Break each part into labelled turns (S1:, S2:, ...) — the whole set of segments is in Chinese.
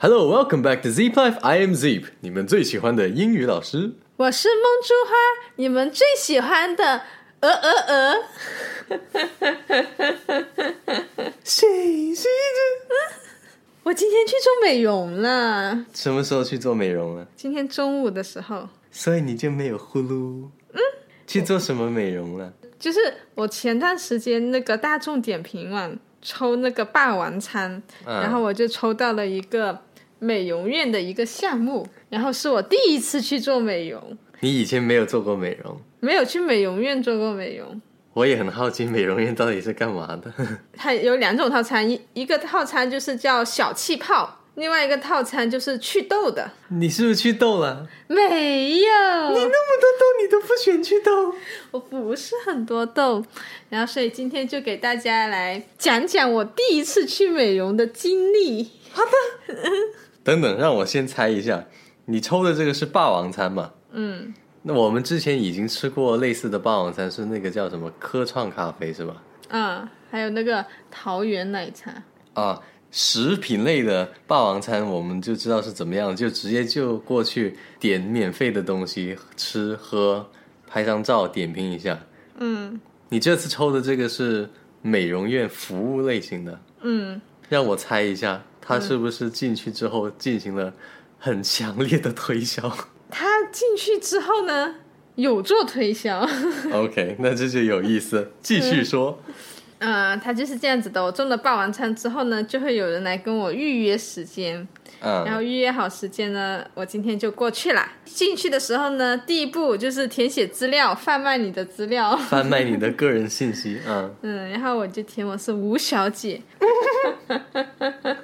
S1: Hello, welcome back to Zip Life. I am Zip，你们最喜欢的英语老师。
S2: 我是梦珠花，你们最喜欢的鹅鹅鹅。
S1: 谁是
S2: 我今天去做美容了，
S1: 什么时候去做美容了？
S2: 今天中午的时候，
S1: 所以你就没有呼噜？嗯，去做什么美容了？
S2: 就是我前段时间那个大众点评网抽那个霸王餐，
S1: 嗯
S2: 然后我就抽到了一个美容院的一个项目，然后是我第一次去做美容，
S1: 你以前没有做过美容，
S2: 没有去美容院做过美容。
S1: 我也很好奇美容院到底是干嘛的。
S2: 它有两种套餐，一一个套餐就是叫小气泡，另外一个套餐就是祛痘的。
S1: 你是不是祛痘了？
S2: 没有，你
S1: 那么多痘你都不选祛痘？
S2: 我不是很多痘，然后所以今天就给大家来讲讲我第一次去美容的经历。
S1: 等等，让我先猜一下，你抽的这个是霸王餐嘛？
S2: 嗯，
S1: 那我们之前已经吃过类似的霸王餐，是那个叫什么科创咖啡是吧？
S2: 啊，还有那个桃园奶茶，
S1: 啊，食品类的霸王餐我们就知道是怎么样，就直接就过去点免费的东西吃喝，拍张照点评一下。
S2: 嗯
S1: 你这次抽的这个是美容院服务类型的，
S2: 嗯，
S1: 让我猜一下，他是不是进去之后进行了很强烈的推销
S2: 他进去之后呢，有做推销。
S1: ？OK，那这就有意思，继续说。
S2: 嗯，他就是这样子的。我中了霸王餐之后呢，就会有人来跟我预约时间，嗯然后
S1: 嗯，
S2: 预约好时间呢，我今天就过去啦。进去的时候呢，第一步就是填写资料，贩卖你的资料。
S1: 贩卖你的个人信息，嗯，
S2: 嗯，然后我就填我是吴小姐，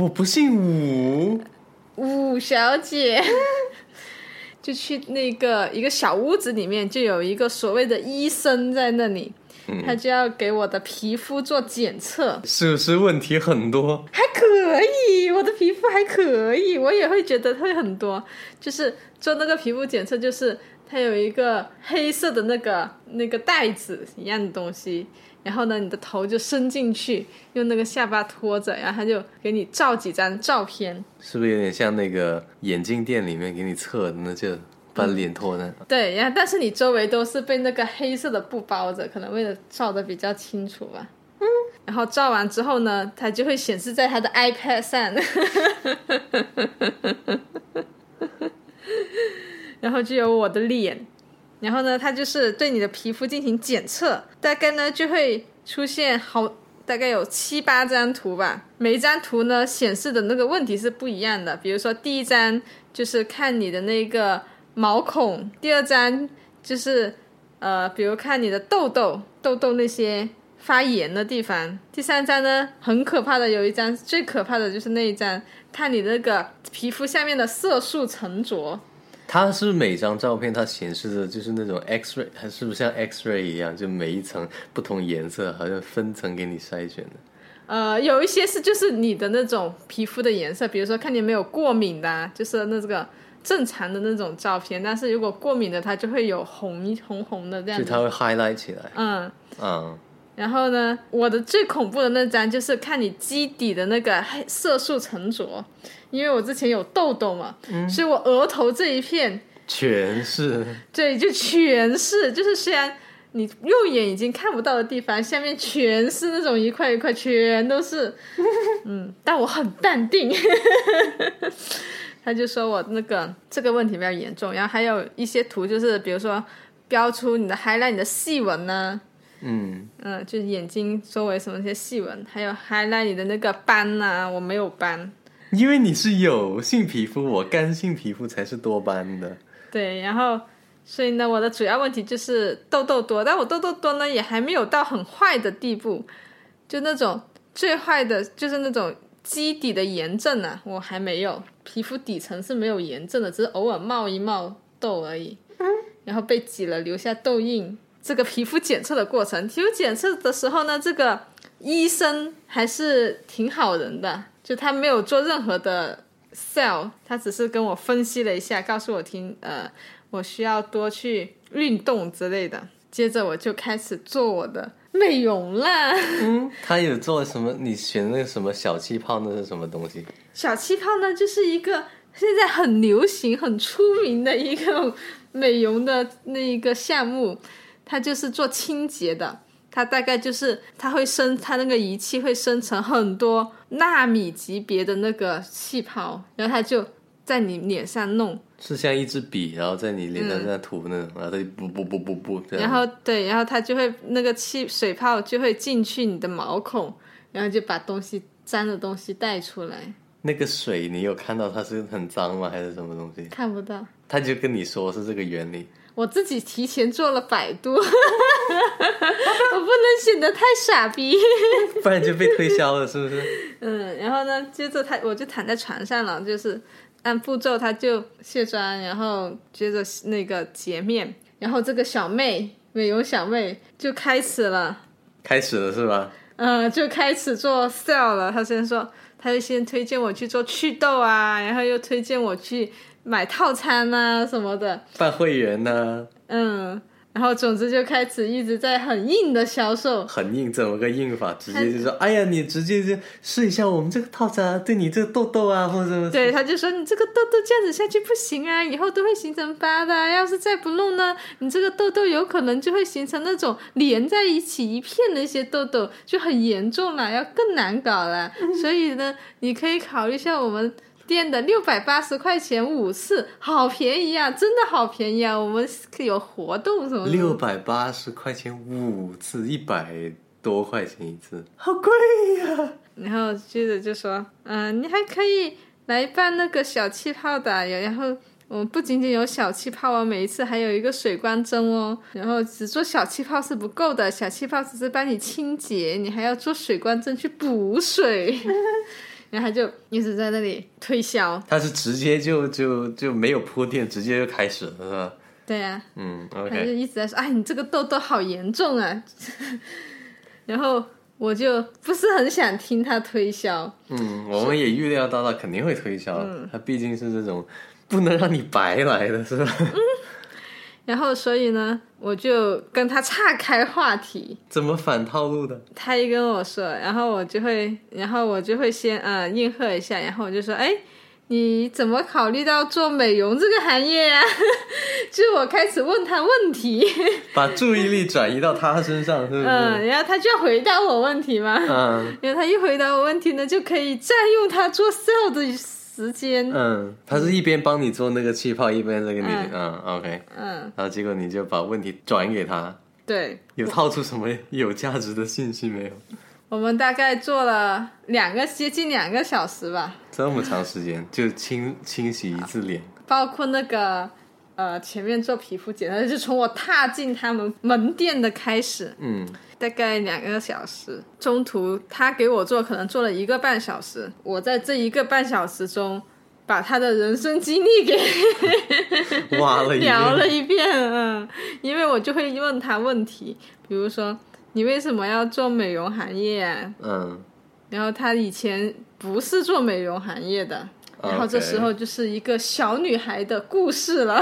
S1: 我不姓武，
S2: 武小姐。就去那个一个小屋子里面，就有一个所谓的医生在那里，他就要给我的皮肤做检测，
S1: 是不是问题很多？
S2: 还可以，我的皮肤还可以，我也会觉得会很多。就是做那个皮肤检测，就是它有一个黑色的那个那个袋子一样的东西，然后呢，你的头就伸进去，用那个下巴托着，然后他就给你照几张照片。
S1: 是不是有点像那个眼镜店里面给你测的，那就把脸托那？
S2: 对，然后但是你周围都是被那个黑色的布包着，可能为了照的比较清楚吧。嗯，然后照完之后呢，它就会显示在他的 iPad 上，然后就有我的脸，然后呢，它就是对你的皮肤进行检测，大概呢就会出现好。大概有七八张图吧，每一张图呢显示的那个问题是不一样的。比如说第一张就是看你的那个毛孔，第二张就是呃，比如看你的痘痘、痘痘那些发炎的地方。第三张呢，很可怕的，有一张最可怕的就是那一张，看你那个皮肤下面的色素沉着。
S1: 它是每张照片它显示的就是那种 X ray，它是不是像 X ray 一样，就每一层不同颜色，好像分层给你筛选的？
S2: 呃，有一些是就是你的那种皮肤的颜色，比如说看你有没有过敏的啊、就是那这个正常的那种照片。但是如果过敏的，它就会有红红红的这样子。
S1: 就它会 highlight 起来。
S2: 嗯，
S1: 嗯，
S2: 然后呢，我的最恐怖的那张就是看你基底的那个黑色素沉着，因为我之前有痘痘嘛，所以我额头这一片，
S1: 全是。
S2: 对，就全是，就是虽然你肉眼已经看不到的地方，下面全是那种一块一块，全都是，嗯，但我很淡定。他就说我那个这个问题比较严重，然后还有一些图就是比如说标出你的 highlight 你的细纹呢、
S1: 嗯，
S2: 嗯，就是眼睛周围什么一些细纹，还有 highlight 你的那个斑呐、我没有斑。
S1: 因为你是油性皮肤，我干性皮肤才是多斑的。
S2: 对，然后所以呢，我的主要问题就是痘痘多，但我痘痘多呢也还没有到很坏的地步，就那种最坏的就是那种基底的炎症啊，我还没有，皮肤底层是没有炎症的，只是偶尔冒一冒痘而已，嗯然后被挤了留下痘印。这个皮肤检测的过程，皮肤检测的时候呢，这个医生还是挺好人的，就他没有做任何的 sell，他只是跟我分析了一下，告诉我听，呃，我需要多去运动之类的。接着我就开始做我的美美容啦。
S1: 嗯，他有做什么？你选那个什么小气泡，那是什么东西？
S2: 小气泡呢，就是一个现在很流行、很出名的一个 美容的那一个项目，它就是做清洁的。它大概就是它会生，它那个仪器会生成很多纳米级别的那个气泡，然后它就在你脸上弄，
S1: 是像一支笔，然后在你脸上这样涂那种，然后它就不不不不不这样。
S2: 然后对，然后它就会那个气水泡就会进去你的毛孔，然后就把东西脏的东西带出来，
S1: 那个水你有看到它是很脏吗？还是什么东西？
S2: 看不到。
S1: 他就跟你说是这个原理。
S2: 我自己提前做了百度，我不能显得太傻逼，
S1: 不然就被推销了，是不是？
S2: 嗯，然后呢，接着他我就躺在床上了，就是按步骤，他就卸妆，然后接着那个洁面，然后这个小妹美容小妹就开始了，
S1: 开始了是吧？
S2: 嗯，就开始做 sell 了。他先说，他就先推荐我去做祛痘啊，然后又推荐我去。买套餐啊什么的，
S1: 办会员呢？
S2: 嗯，然后总之就开始一直在很硬的销售，
S1: 很硬，怎么个硬法？直接就说：“哎呀，你直接就试一下我们这个套餐，对你这个痘痘啊，或者什么……
S2: 对，他就说你这个痘痘这样子下去不行啊，以后都会形成疤的。要是再不弄呢，你这个痘痘有可能就会形成那种连在一起一片的一些痘痘，就很严重了，要更难搞了。所以呢，你可以考虑一下我们。”店的六百八十块钱五次，好便宜啊！真的好便宜啊！我们有活动什么？
S1: 六百八十块钱五次，一百多块钱一次，好贵呀！
S2: 然后接着就说，嗯，你还可以来办那个小气泡的，然后我们不仅仅有小气泡哦，每一次还有一个水光针哦。然后只做小气泡是不够的，小气泡只是帮你清洁，你还要做水光针去补水。然后他就一直在那里推销，
S1: 他是直接就就就没有铺垫，直接就开始了，是吧？
S2: 对呀，
S1: 嗯
S2: ，OK，他就一直在说，哎，你这个痘痘好严重啊！然后我就不是很想听他推销。
S1: 嗯，我们也预料到他肯定会推销，他毕竟是这种不能让你白来的，是吧？
S2: 然后，所以呢，我就跟他岔开话题。
S1: 怎么反套路的？
S2: 他一跟我说，然后我就会，然后我就会先呃应和一下，然后我就说，哎，你怎么考虑到做美容这个行业呀？就我开始问他问题，
S1: 把注意力转移到他身上，是不是？
S2: 嗯，然后他就要回答我问题嘛。嗯，然后他一回答我问题呢，就可以占用他做 sale 的。时间，
S1: 嗯，他是一边帮你做那个气泡，一边在跟你，嗯，OK，嗯，然后结果你就把问题转给他，
S2: 对，
S1: 有套出什么有价值的信息没有？
S2: 我们大概做了两个接近两个小时吧，
S1: 这么长时间就清清洗一次脸，
S2: 包括那个呃前面做皮肤检查，就从我踏进他们门店的开始，嗯。大概两个小时，中途他给我做，可能做了一个半小时。我在这一个半小时中，把他的人生经历给
S1: 挖了
S2: 聊了一遍。嗯，因为我就会问他问题，比如说你为什么要做美容行业啊？嗯，然后他以前不是做美容行业的，然后这时候就是一个小女孩的故事了。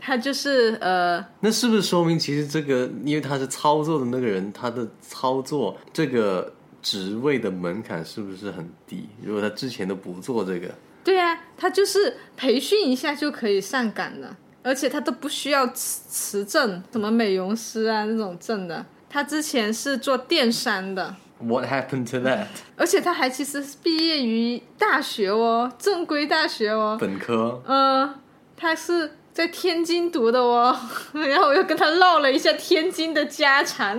S2: 他就是呃，
S1: 那是不是说明其实这个，因为他是操作的那个人，他的操作这个职位的门槛是不是很低？如果他之前都不做这个，
S2: 对啊，他就是培训一下就可以上岗了，而且他都不需要持持证，什么美容师啊那种证的。他之前是做电商的。
S1: What happened to that？
S2: 而且他还其实是毕业于大学哦，正规大学哦，
S1: 本科。
S2: 嗯，他是。在天津读的哦，然后我又跟他唠了一下天津的家常。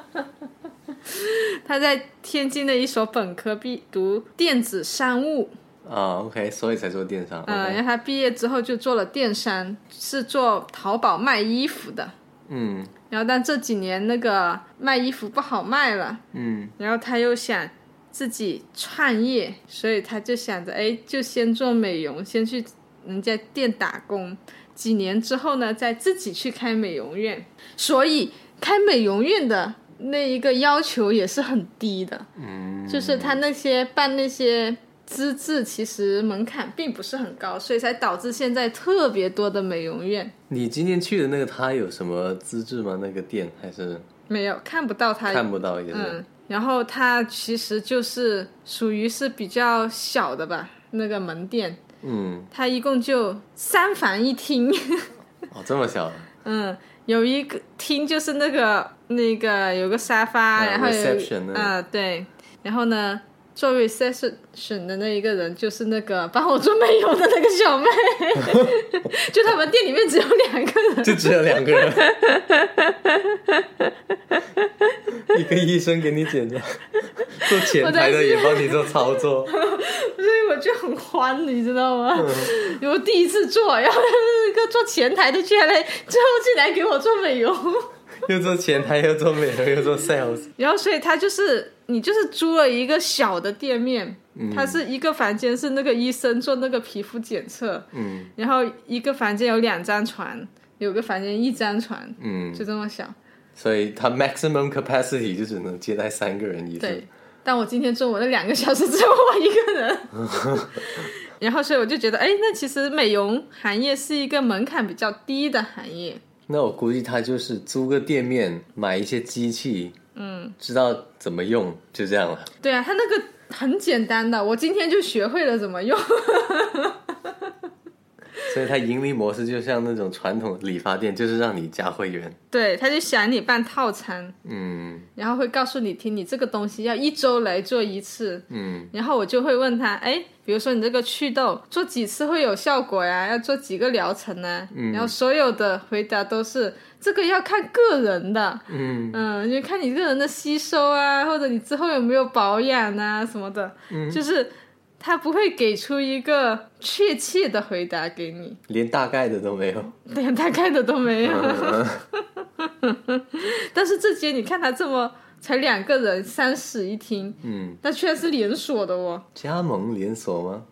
S2: 他在天津的一所本科毕读电子商务
S1: 啊，OK，所以才做电商。
S2: 嗯，然后他毕业之后就做了电商，是做淘宝卖衣服的。嗯，然后但这几年那个卖衣服不好卖了。嗯，然后他又想自己创业，所以他就想着，哎，就先做美容，先去。人家店打工几年之后呢，再自己去开美容院，所以开美容院的那一个要求也是很低的，嗯，就是他那些办那些资质，其实门槛并不是很高，所以才导致现在特别多的美容院。
S1: 你今天去的那个，他有什么资质吗？那个店还是
S2: 没有看不到他，
S1: 看不到也是。
S2: 嗯，然后它其实就是属于是比较小的吧，那个门店，
S1: 嗯，
S2: 它一共就三房一厅，
S1: 哦，这么小，
S2: 嗯，有一个厅就是那个那个有个沙发，
S1: 啊
S2: 然后有啊对，然后呢。做 reception 的那一个人就是那个帮我做美容的那个小妹，就他们店里面只有两个人，
S1: 就只有两个人，一个医生给你检查，做前台的也帮你做操作，
S2: 所以我就很欢，你知道吗？
S1: 嗯。
S2: 我第一次做，然后那个做前台的居然来最后进来给我做美容，
S1: 又做前台又做美容又做 sales，
S2: 然后所以他就是你就是租了一个小的店面，
S1: 嗯
S2: 它是一个房间是那个医生做那个皮肤检测，
S1: 嗯
S2: 然后一个房间有两张床，有个房间一张床，
S1: 嗯，
S2: 就这么小。
S1: 所以他 maximum capacity 就只能接待三个人以上。
S2: 对，但我今天中午那两个小时只有我一个人，然后所以我就觉得，哎，那其实美容行业是一个门槛比较低的行业。
S1: 那我估计他就是租个店面，买一些机器，嗯，知道怎么用，就这样了。
S2: 对啊，他那个很简单的，我今天就学会了怎么用。
S1: 所以他盈利模式就像那种传统理发店，就是让你加会员。
S2: 对，他就想你办套餐，
S1: 嗯
S2: 然后会告诉你听，你这个东西要一周来做一次。
S1: 嗯
S2: 然后我就会问他，哎，比如说你这个祛痘做几次会有效果呀？要做几个疗程呢？
S1: 嗯
S2: 然后所有的回答都是这个要看个人的，
S1: 嗯
S2: 嗯，就看你个人的吸收啊，或者你之后有没有保养啊什么的，
S1: 嗯
S2: 就是他不会给出一个确切的回答给你，
S1: 连大概的都没有。
S2: 连大概的都没有。
S1: 嗯
S2: 但是这些你看他这么才两个人，三室一厅，
S1: 嗯，
S2: 那居然是连锁的哦。
S1: 加盟连锁吗？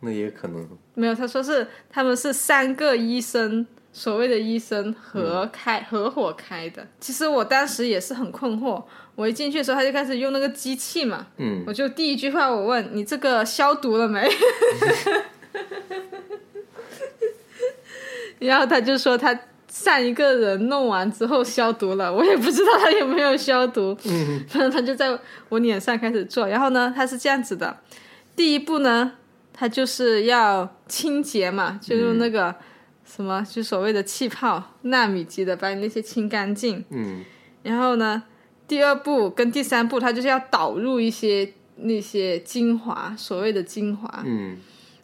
S1: 那也可能。
S2: 没有，他说是他们是三个医生，所谓的医生合开、合伙开的。其实我当时也是很困惑，我一进去的时候他就开始用那个机器嘛，
S1: 嗯，
S2: 我就第一句话我问你这个消毒了没？然后他就说他上一个人弄完之后消毒了，我也不知道他有没有消毒。嗯，反正他就在我脸上开始做，然后呢，他是这样子的，第一步呢，他就是要清洁嘛，就用那个什么，就所谓的气泡纳米级的把你那些清干净。
S1: 嗯
S2: 然后呢，第二步跟第三步，他就是要导入一些那些精华，所谓的精华。
S1: 嗯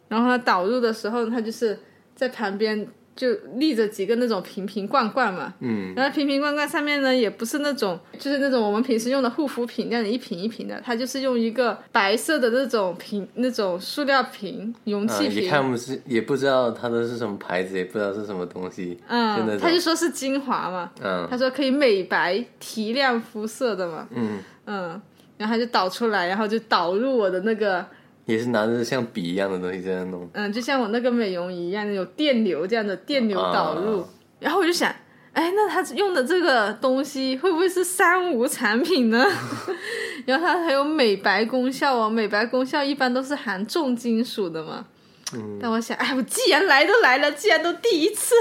S2: 然后他导入的时候，他就是在旁边就立着几个那种瓶瓶罐罐嘛。
S1: 嗯
S2: 然后瓶瓶罐罐上面呢，也不是那种就是那种我们平时用的护肤品那样一瓶一瓶的，它就是用一个白色的那种瓶，那种塑料瓶、容
S1: 啊，
S2: 器瓶。
S1: 一看不是，也不知道它的是什么牌子，也不知道是什么东西。
S2: 嗯，
S1: 种
S2: 他就说是精华嘛，
S1: 嗯
S2: 他说可以美白提亮肤色的嘛。
S1: 嗯，
S2: 嗯，然后他就导出来，然后就导入我的那个，
S1: 也是拿着像笔一样的东西在那弄。
S2: 嗯，就像我那个美容仪一样，有电流这样的电流导入。
S1: 啊
S2: 然后我就想，哎，那他用的这个东西会不会是三无产品呢？然后它还有美白功效哦，美白功效一般都是含重金属的嘛。
S1: 嗯
S2: 但我想，哎，我既然来都来了，既然都第一次，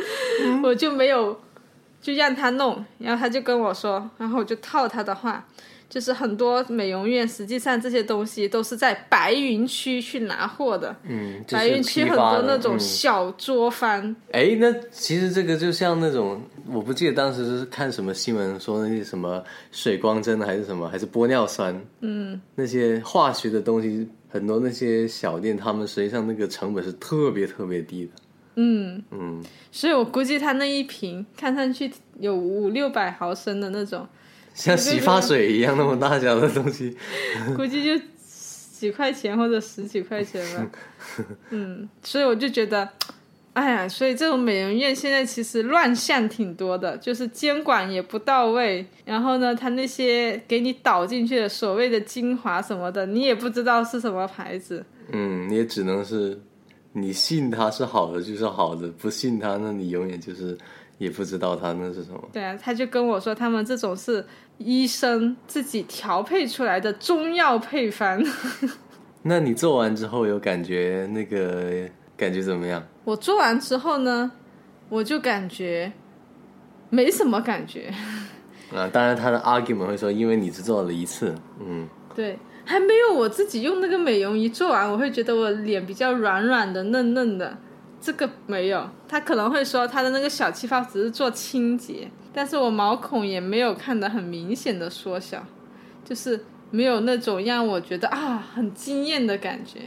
S2: 我就没有就让他弄，然后他就跟我说，然后我就套他的话，就是很多美容院实际上这些东西都是在白云区去拿货的，
S1: 嗯，就
S2: 白云区很多那种
S1: 嗯。
S2: 小作坊，
S1: 哎，那其实这个就像那种，我不记得当时是看什么新闻说那些什么水光针还是什么，还是玻尿酸，嗯，那些化学的东西，很多那些小店，他们实际上那个成本是特别特别低的。
S2: 嗯，
S1: 嗯，
S2: 所以我估计他那一瓶看上去有五六百毫升的那种，
S1: 像洗发水一样那么大小的东西，
S2: 估计就几块钱或者十几块钱吧。嗯，所以我就觉得，哎呀，所以这种美容院现在其实乱象挺多的，就是监管也不到位，然后呢，他那些给你导进去的所谓的精华什么的，你也不知道是什么牌子。
S1: 嗯，你也只能是你信它是好的就是好的，不信它，那你永远就是也不知道他那是什么。
S2: 对啊，他就跟我说，他们这种是医生自己调配出来的中药配方。
S1: 那你做完之后有感觉那个感觉怎么样？
S2: 我做完之后呢，我就感觉没什么感觉，
S1: 啊，当然他的 argument 会说，因为你只做了一次，嗯，
S2: 对，还没有我自己用那个美容仪做完，我会觉得我脸比较软软的、嫩嫩的。这个没有，他可能会说他的那个小气泡只是做清洁，但是我毛孔也没有看得很明显的缩小，就是没有那种让我觉得啊很惊艳的感觉。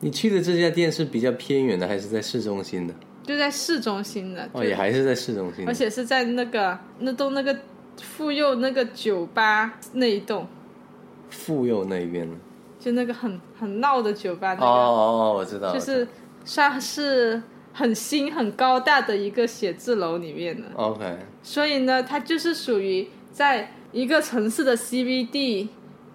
S1: 你去的这家店是比较偏远的，还是在市中心的？
S2: 就在市中心的，
S1: 哦，也还是在市中心
S2: 而且是在那个那栋那个妇幼那个酒吧那一栋，
S1: 妇幼那一边呢。
S2: 就那个很很闹的酒吧那
S1: 哦，哦哦，我知道，
S2: 就是算是很新很高大的一个写字楼里面的。
S1: OK，
S2: 所以呢，它就是属于在一个城市的 CBD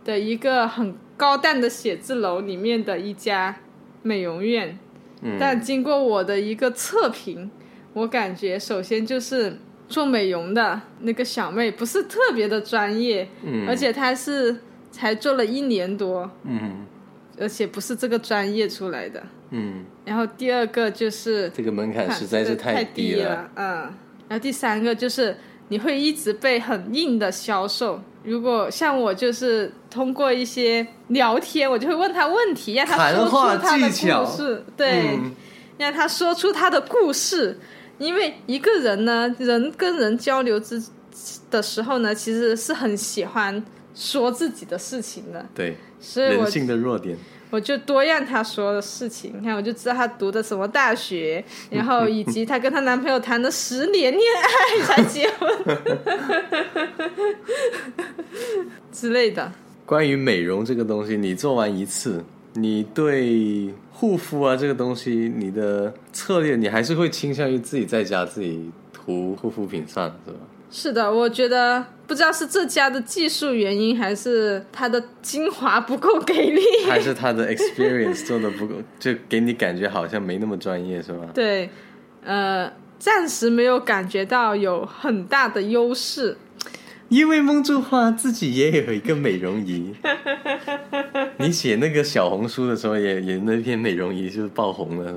S2: 的一个很高档的写字楼里面的一家美容院。
S1: 嗯。
S2: 但经过我的一个测评，我感觉首先就是做美容的那个小妹不是特别的专业，
S1: 嗯。
S2: 而且她是才做了一年多，
S1: 嗯
S2: 而且不是这个专业出来的。
S1: 嗯，
S2: 然后第二个就是
S1: 这个门槛实在是
S2: 太
S1: 低
S2: 了，嗯。然后第三个就是你会一直被很硬的销售。如果像我就是通过一些聊天，我就会问他问题，让他说出他的故事，对，
S1: 嗯
S2: 让他说出他的故事。因为一个人呢，人跟人交流之的时候呢，其实是很喜欢说自己的事情的，
S1: 对，
S2: 所以
S1: 人性的弱点。
S2: 我就多让他说的事情，你看我就知道他读的什么大学，然后以及她跟她男朋友谈了十年恋爱才结婚 之类的。
S1: 关于美容这个东西，你做完一次，你对护肤啊这个东西，你的策略，你还是会倾向于自己在家自己涂护肤品算了，是吧？
S2: 是的，我觉得不知道是这家的技术原因，还是它的精华不够给力。
S1: 还是它的 experience 做的不够，就给你感觉好像没那么专业，是吧？
S2: 对，呃，暂时没有感觉到有很大的优势。
S1: 因为梦珠花自己也有一个美容仪，你写那个小红书的时候也也那篇美容仪就是爆红了，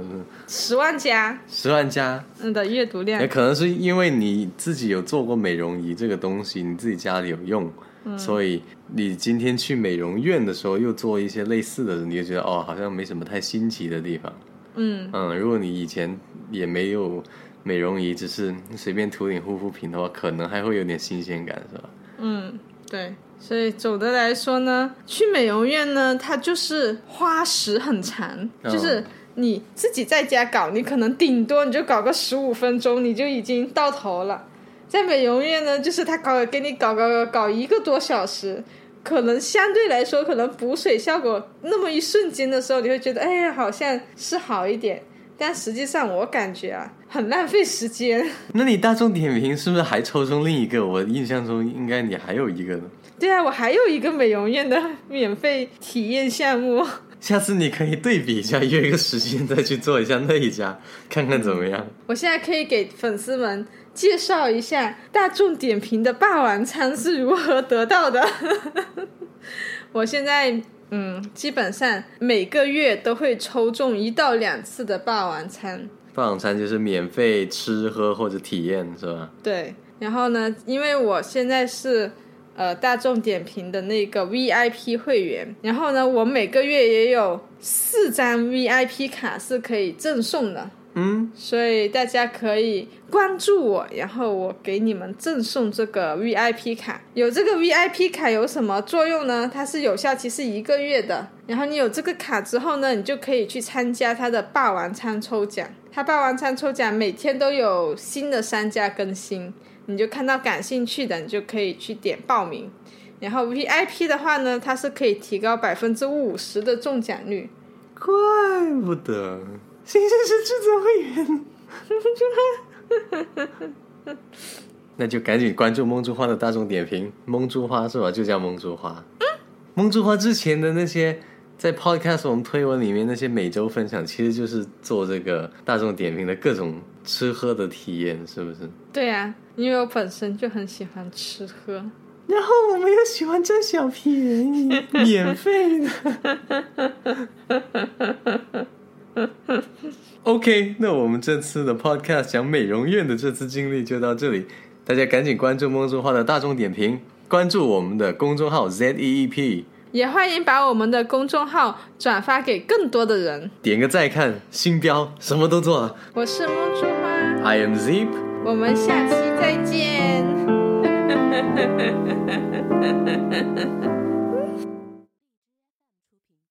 S2: 十万加。
S1: 十万加。
S2: 嗯的阅读量。
S1: 也，可能是因为你自己有做过美容仪这个东西，你自己家里有用，所以你今天去美容院的时候又做一些类似的，你就觉得哦，好像没什么太新奇的地方。
S2: 嗯，
S1: 嗯，如果你以前也没有美容仪，只是随便涂点护肤品的话，可能还会有点新鲜感，是吧？
S2: 嗯，对，所以总的来说呢，去美容院呢，它就是花时很长，
S1: 哦
S2: 就是你自己在家搞，你可能顶多你就搞个十五分钟，你就已经到头了。在美容院呢，就是他搞给你搞搞搞搞一个多小时，可能相对来说，可能补水效果那么一瞬间的时候，你会觉得，哎呀，好像是好一点。但实际上，我感觉啊，很浪费时间。
S1: 那你大众点评是不是还抽中另一个？我印象中应该你还有一个呢。
S2: 对啊，我还有一个美容院的免费体验项目。
S1: 下次你可以对比一下，约一个时间再去做一下那一家，看看怎么样。
S2: 我现在可以给粉丝们介绍一下大众点评的霸王餐是如何得到的。我现在嗯，基本上每个月都会抽中一到两次的霸王餐。
S1: 霸王餐就是免费吃喝或者体验，是吧？
S2: 对，然后呢，因为我现在是呃大众点评的那个 VIP 会员，然后呢，我每个月也有四张 VIP 卡是可以赠送的。
S1: 嗯，
S2: 所以大家可以关注我，然后我给你们赠送这个 VIP 卡。有这个 VIP 卡有什么作用呢？它是有效期是一个月的。然后你有这个卡之后呢，你就可以去参加它的霸王餐抽奖。它霸王餐抽奖每天都有新的商家更新，你就看到感兴趣的，你就可以去点报名。然后 VIP 的话呢，它是可以提高百分之五十的中奖率。
S1: 怪不得新生是智者会员。那就赶紧关注梦珠花的大众点评，梦珠花是吧？就叫梦珠花。梦珠花之前的那些在 Podcast 我们推文里面那些每周分享，其实就是做这个大众点评的各种吃喝的体验，是不是？
S2: 对啊，因为我本身就很喜欢吃喝。
S1: 然后我们又喜欢占小便宜，免费的。OK，那我们这次的 Podcast 讲美容院的这次经历就到这里。大家赶紧关注梦中花的大众点评，关注我们的公众号 Z E E P，
S2: 也欢迎把我们的公众号转发给更多的人。
S1: 点个再看，星标什么都做了。
S2: 我是梦珠花
S1: ，I am Zip，
S2: 我们下期再见。